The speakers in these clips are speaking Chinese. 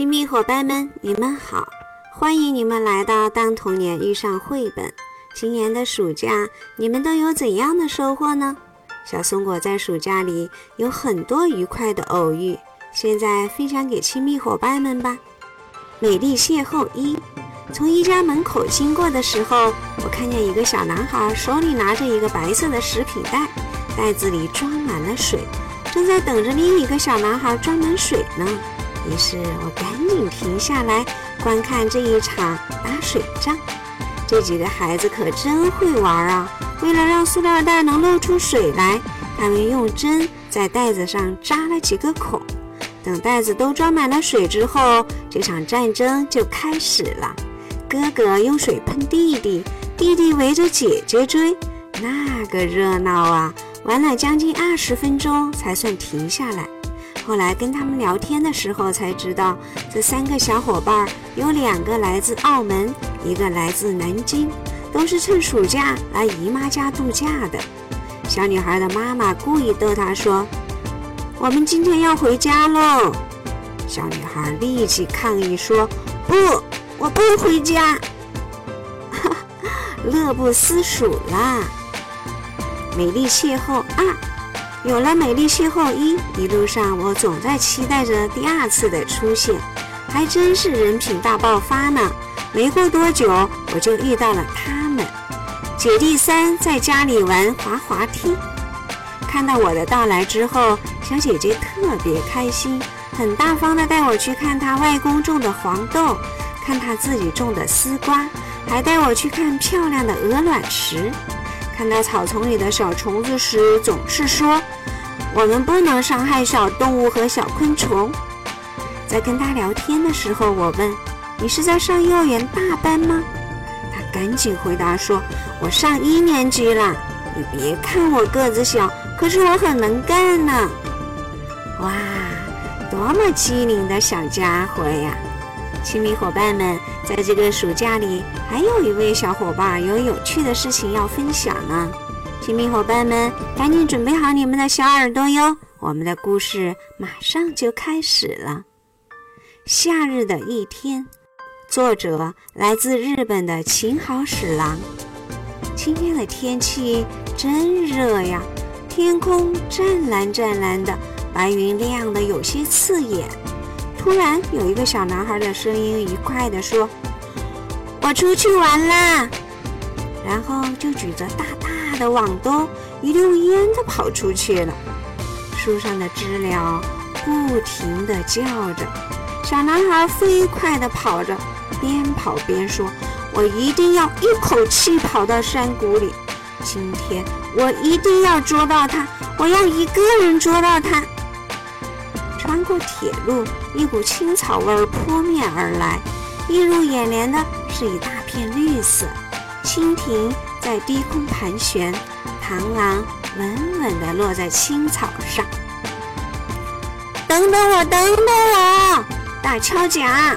亲密伙伴们，你们好！欢迎你们来到《当童年遇上绘本》。今年的暑假，你们都有怎样的收获呢？小松果在暑假里有很多愉快的偶遇，现在分享给亲密伙伴们吧。美丽邂逅一：从一家门口经过的时候，我看见一个小男孩手里拿着一个白色的食品袋，袋子里装满了水，正在等着另一个小男孩装满水呢。于是我赶紧停下来观看这一场打水仗。这几个孩子可真会玩啊！为了让塑料袋能漏出水来，他们用针在袋子上扎了几个孔。等袋子都装满了水之后，这场战争就开始了。哥哥用水喷弟弟，弟弟围着姐姐追，那个热闹啊！玩了将近二十分钟才算停下来。后来跟他们聊天的时候才知道，这三个小伙伴有两个来自澳门，一个来自南京，都是趁暑假来姨妈家度假的。小女孩的妈妈故意逗她说：“我们今天要回家喽。”小女孩立即抗议说：“不，我不回家。”，乐不思蜀啦！美丽邂逅二。有了美丽邂逅一，一路上我总在期待着第二次的出现，还真是人品大爆发呢。没过多久，我就遇到了他们。姐弟三在家里玩滑滑梯，看到我的到来之后，小姐姐特别开心，很大方的带我去看她外公种的黄豆，看她自己种的丝瓜，还带我去看漂亮的鹅卵石。看到草丛里的小虫子时，总是说：“我们不能伤害小动物和小昆虫。”在跟他聊天的时候，我问：“你是在上幼儿园大班吗？”他赶紧回答说：“我上一年级了。”你别看我个子小，可是我很能干呢。哇，多么机灵的小家伙呀！亲密伙伴们，在这个暑假里，还有一位小伙伴有有趣的事情要分享呢。亲密伙伴们，赶紧准备好你们的小耳朵哟！我们的故事马上就开始了。夏日的一天，作者来自日本的秦好史郎。今天的天气真热呀，天空湛蓝湛蓝的，白云亮得有些刺眼。突然，有一个小男孩的声音愉快地说：“我出去玩啦！”然后就举着大大的网兜，一溜烟地跑出去了。树上的知了不停地叫着，小男孩飞快地跑着，边跑边说：“我一定要一口气跑到山谷里！今天我一定要捉到它！我要一个人捉到它！”穿过铁路，一股青草味儿扑面而来，映入眼帘的是一大片绿色。蜻蜓在低空盘旋，螳螂稳稳地落在青草上。等等我，等等我！大敲桨！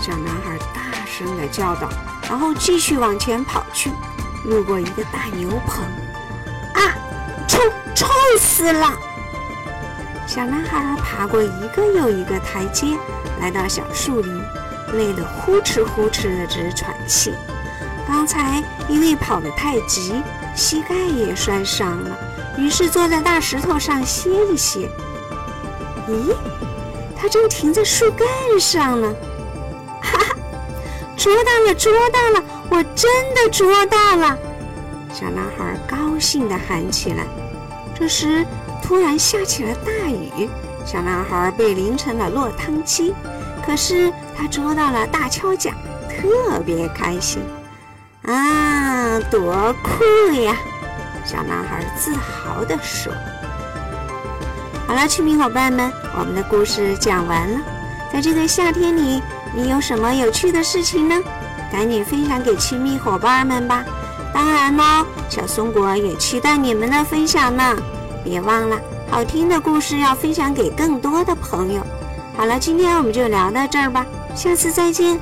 小男孩大声地叫道，然后继续往前跑去，路过一个大牛棚，啊，臭，臭死了！小男孩爬过一个又一个台阶，来到小树林，累得呼哧呼哧的直喘气。刚才因为跑得太急，膝盖也摔伤了，于是坐在大石头上歇一歇。咦，他正停在树干上呢！哈哈，捉到了，捉到了！我真的捉到了！小男孩高兴地喊起来。这时。突然下起了大雨，小男孩被淋成了落汤鸡。可是他捉到了大锹甲，特别开心啊！多酷呀！小男孩自豪地说。好了，亲密伙伴们，我们的故事讲完了。在这个夏天里，你有什么有趣的事情呢？赶紧分享给亲密伙伴们吧！当然喽，小松果也期待你们的分享呢。别忘了，好听的故事要分享给更多的朋友。好了，今天我们就聊到这儿吧，下次再见。